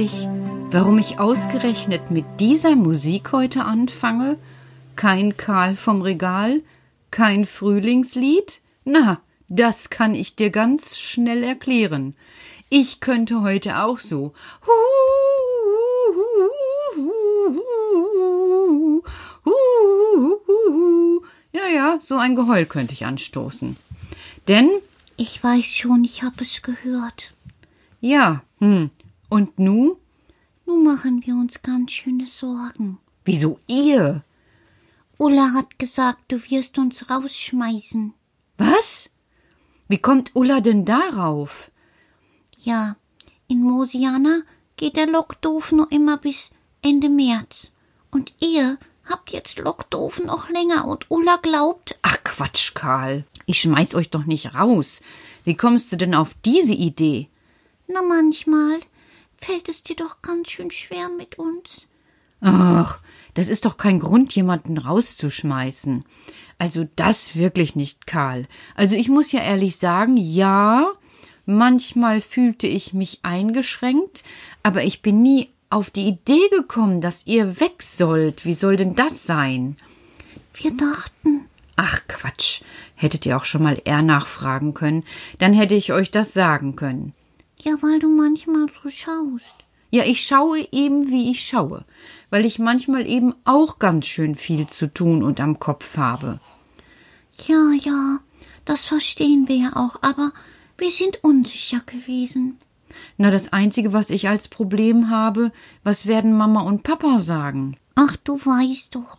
fragst dich, warum ich ausgerechnet mit dieser Musik heute anfange? Kein Karl vom Regal, kein Frühlingslied? Na, das kann ich dir ganz schnell erklären. Ich könnte heute auch so. Ja, ja, so ein Geheul könnte ich anstoßen. Denn. Ich weiß schon, ich habe es gehört. Ja, hm. Und nu? Nu machen wir uns ganz schöne Sorgen. Wieso ihr? Ulla hat gesagt, du wirst uns rausschmeißen. Was? Wie kommt Ulla denn darauf? Ja, in Mosiana geht der Lockdoof nur immer bis Ende März. Und ihr habt jetzt Lockdoof noch länger und Ulla glaubt. Ach Quatsch, Karl. Ich schmeiß euch doch nicht raus. Wie kommst du denn auf diese Idee? Na, manchmal fällt es dir doch ganz schön schwer mit uns. Ach, das ist doch kein Grund, jemanden rauszuschmeißen. Also das wirklich nicht, Karl. Also ich muss ja ehrlich sagen, ja, manchmal fühlte ich mich eingeschränkt, aber ich bin nie auf die Idee gekommen, dass ihr weg sollt. Wie soll denn das sein? Wir dachten. Ach Quatsch. Hättet ihr auch schon mal eher nachfragen können, dann hätte ich euch das sagen können. Ja, weil du manchmal so schaust. Ja, ich schaue eben, wie ich schaue, weil ich manchmal eben auch ganz schön viel zu tun und am Kopf habe. Ja, ja, das verstehen wir ja auch, aber wir sind unsicher gewesen. Na, das Einzige, was ich als Problem habe, was werden Mama und Papa sagen? Ach, du weißt doch,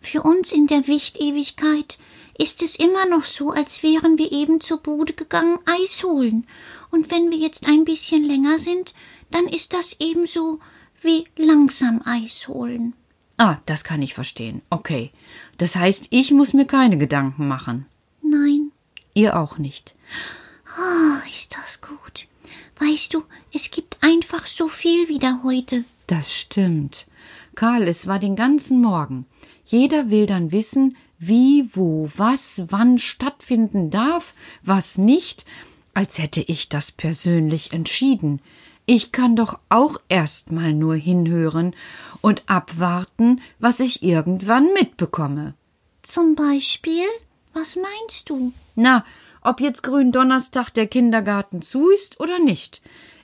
für uns in der Wichtewigkeit ist es immer noch so, als wären wir eben zur Bude gegangen, Eis holen. Und wenn wir jetzt ein bisschen länger sind, dann ist das ebenso wie langsam Eis holen. Ah, das kann ich verstehen. Okay. Das heißt, ich muss mir keine Gedanken machen. Nein. Ihr auch nicht. Ah, ist das gut. Weißt du, es gibt einfach so viel wieder heute. Das stimmt. Karl, es war den ganzen Morgen. Jeder will dann wissen, wie, wo, was, wann stattfinden darf, was nicht, als hätte ich das persönlich entschieden. Ich kann doch auch erst mal nur hinhören und abwarten, was ich irgendwann mitbekomme. Zum Beispiel? Was meinst du? Na, ob jetzt Gründonnerstag der Kindergarten zu ist oder nicht.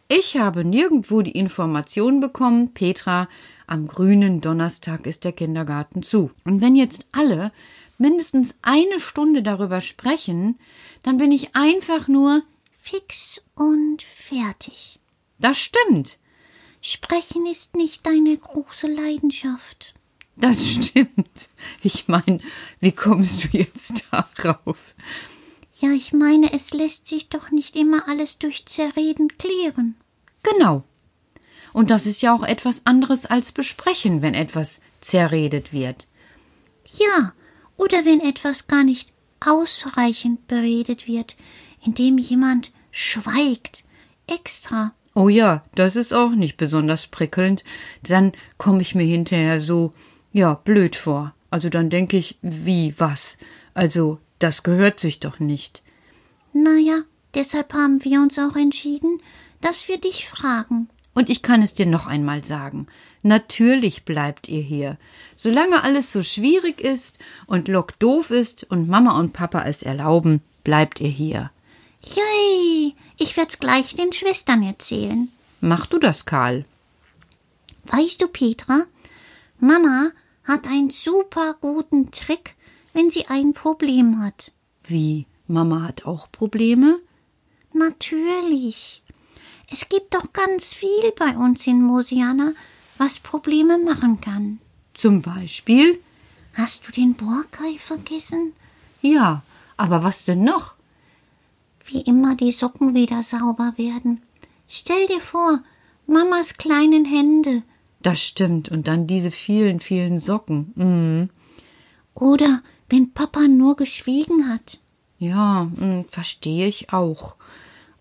Ich habe nirgendwo die Information bekommen, Petra, am grünen Donnerstag ist der Kindergarten zu. Und wenn jetzt alle mindestens eine Stunde darüber sprechen, dann bin ich einfach nur fix und fertig. Das stimmt. Sprechen ist nicht deine große Leidenschaft. Das stimmt. Ich meine, wie kommst du jetzt darauf? Ja, ich meine, es lässt sich doch nicht immer alles durch Zerreden klären. Genau. Und das ist ja auch etwas anderes als besprechen, wenn etwas zerredet wird. Ja, oder wenn etwas gar nicht ausreichend beredet wird, indem jemand schweigt, extra. Oh ja, das ist auch nicht besonders prickelnd. Dann komme ich mir hinterher so, ja, blöd vor. Also dann denke ich, wie, was? Also, das gehört sich doch nicht. Na ja, deshalb haben wir uns auch entschieden, dass wir dich fragen. Und ich kann es dir noch einmal sagen. Natürlich bleibt ihr hier. Solange alles so schwierig ist und Lok doof ist und Mama und Papa es erlauben, bleibt ihr hier. Jei, ich werd's gleich den Schwestern erzählen. Mach du das, Karl. Weißt du, Petra, Mama hat einen super guten Trick, wenn sie ein Problem hat. Wie? Mama hat auch Probleme? Natürlich. Es gibt doch ganz viel bei uns in Mosiana, was Probleme machen kann. Zum Beispiel? Hast du den Borkei vergessen? Ja, aber was denn noch? Wie immer die Socken wieder sauber werden. Stell dir vor, Mamas kleinen Hände. Das stimmt, und dann diese vielen, vielen Socken. Mhm. Oder wenn Papa nur geschwiegen hat. Ja, mh, verstehe ich auch.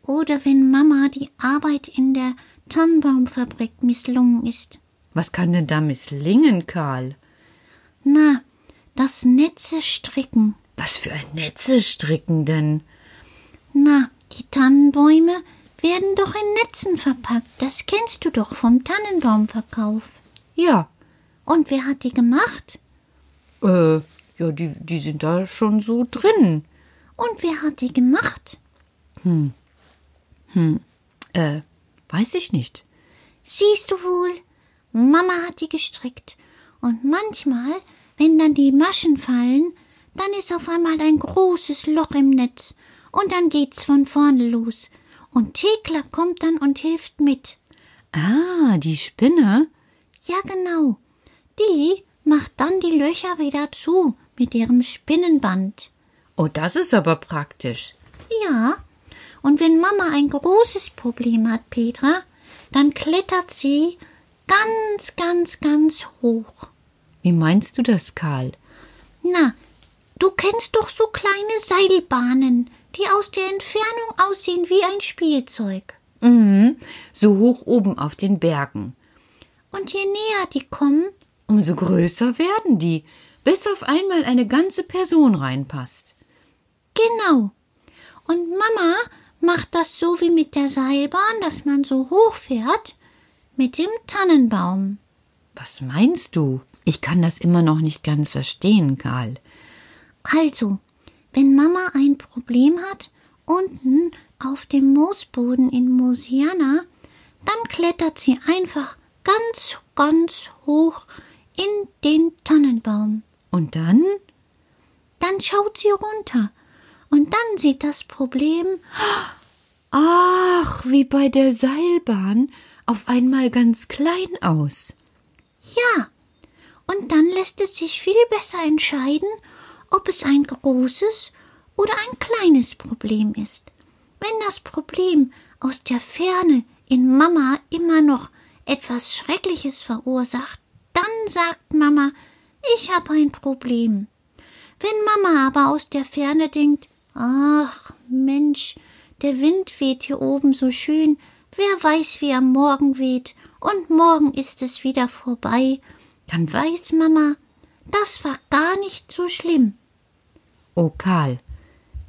Oder wenn Mama die Arbeit in der Tannenbaumfabrik misslungen ist. Was kann denn da misslingen, Karl? Na, das Netze stricken. Was für ein Netze stricken denn? Na, die Tannenbäume werden doch in Netzen verpackt. Das kennst du doch vom Tannenbaumverkauf. Ja, Und wer hat die gemacht? äh, ja, die, die sind da schon so drin. Und wer hat die gemacht? Äh, weiß ich nicht. Siehst du wohl, Mama hat die gestrickt. Und manchmal, wenn dann die Maschen fallen, dann ist auf einmal ein großes Loch im Netz. Und dann geht's von vorne los. Und Thekla kommt dann und hilft mit. Ah, die Spinne? Ja, genau. Die macht dann die Löcher wieder zu mit ihrem Spinnenband. Oh, das ist aber praktisch. Ja. Und wenn Mama ein großes Problem hat, Petra, dann klettert sie ganz, ganz, ganz hoch. Wie meinst du das, Karl? Na, du kennst doch so kleine Seilbahnen, die aus der Entfernung aussehen wie ein Spielzeug. Mhm, so hoch oben auf den Bergen. Und je näher die kommen, Umso größer werden die, bis auf einmal eine ganze Person reinpasst. genau. Und Mama macht das so wie mit der Seilbahn, dass man so hoch fährt, mit dem Tannenbaum. Was meinst du? Ich kann das immer noch nicht ganz verstehen, Karl. Also, wenn Mama ein Problem hat, unten auf dem Moosboden in Mosiana, dann klettert sie einfach ganz, ganz hoch in den Tannenbaum. Und dann? Dann schaut sie runter und dann sieht das Problem, Ach, wie bei der Seilbahn, auf einmal ganz klein aus. ja, und dann lässt es sich viel besser entscheiden, ob es ein großes oder ein kleines Problem ist. Wenn das Problem aus der Ferne in Mama immer noch etwas Schreckliches verursacht, dann sagt Mama, ich habe ein Problem. Wenn Mama aber aus der Ferne denkt, ach Mensch, der Wind weht hier oben so schön, wer weiß, wie er morgen weht, und morgen ist es wieder vorbei, dann weiß Mama, das war gar nicht so schlimm. Oh, Karl,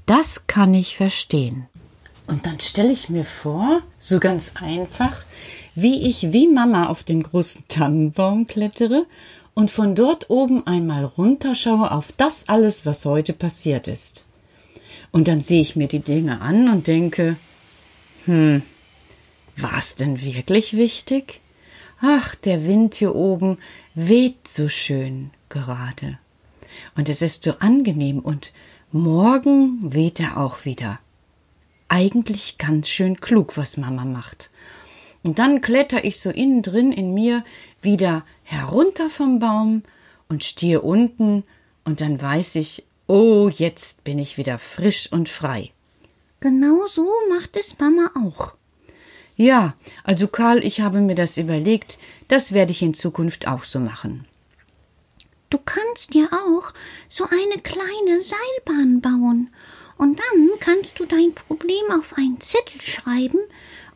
das kann ich verstehen. Und dann stelle ich mir vor, so ganz einfach, wie ich wie Mama auf den großen Tannenbaum klettere und von dort oben einmal runterschaue auf das alles, was heute passiert ist. Und dann sehe ich mir die Dinge an und denke, hm, war es denn wirklich wichtig? Ach, der Wind hier oben weht so schön gerade. Und es ist so angenehm und morgen weht er auch wieder. Eigentlich ganz schön klug, was Mama macht. Und dann kletter ich so innen drin in mir wieder herunter vom Baum und stehe unten und dann weiß ich, oh, jetzt bin ich wieder frisch und frei. Genau so macht es Mama auch. Ja, also Karl, ich habe mir das überlegt, das werde ich in Zukunft auch so machen. Du kannst dir auch so eine kleine Seilbahn bauen. Und dann kannst du dein Problem auf einen Zettel schreiben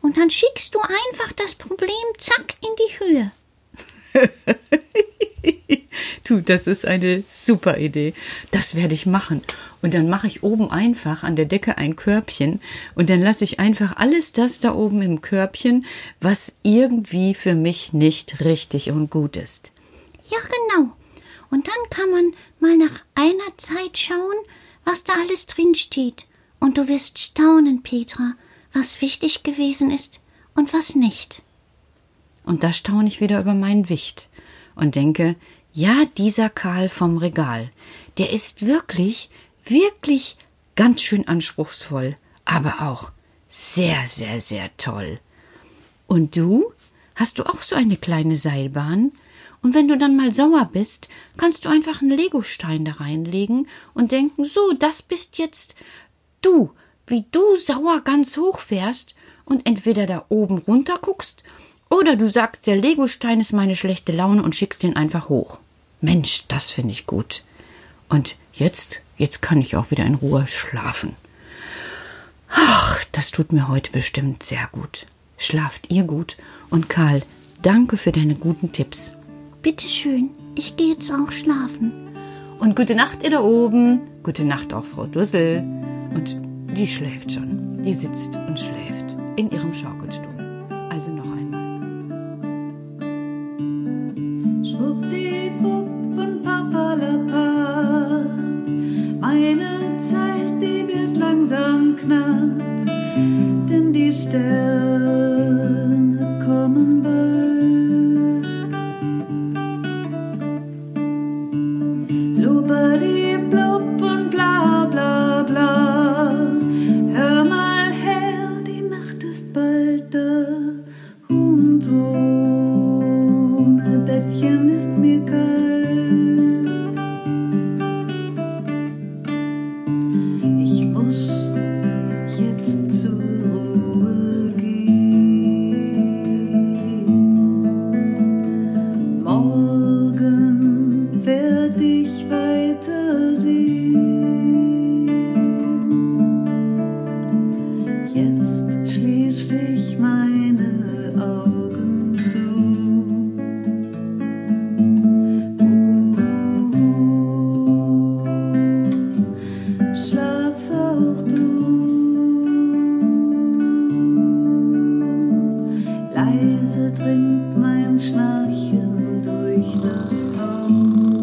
und dann schickst du einfach das Problem zack in die Höhe. Du, das ist eine super Idee. Das werde ich machen. Und dann mache ich oben einfach an der Decke ein Körbchen und dann lasse ich einfach alles das da oben im Körbchen, was irgendwie für mich nicht richtig und gut ist. Ja, genau. Und dann kann man mal nach einer Zeit schauen, was da alles drin steht. Und du wirst staunen, Petra, was wichtig gewesen ist und was nicht. Und da staune ich wieder über meinen Wicht und denke, ja, dieser Karl vom Regal, der ist wirklich, wirklich ganz schön anspruchsvoll, aber auch sehr, sehr, sehr toll. Und du? Hast du auch so eine kleine Seilbahn? Und wenn du dann mal sauer bist, kannst du einfach einen Legostein da reinlegen und denken, so, das bist jetzt du, wie du sauer ganz hoch fährst und entweder da oben runter guckst oder du sagst, der Legostein ist meine schlechte Laune und schickst ihn einfach hoch. Mensch, das finde ich gut. Und jetzt, jetzt kann ich auch wieder in Ruhe schlafen. Ach, das tut mir heute bestimmt sehr gut. Schlaft ihr gut und Karl, danke für deine guten Tipps. Bitteschön, ich gehe jetzt auch schlafen. Und gute Nacht ihr da oben. Gute Nacht auch Frau Dussel. Und die schläft schon. Die sitzt und schläft in ihrem Schaukelstuhl. Also noch Schwuppdiwupp und papalapap. Meine Zeit, die wird langsam knapp, denn die Stelle Leise dringt mein Schnarchen durch das Haus.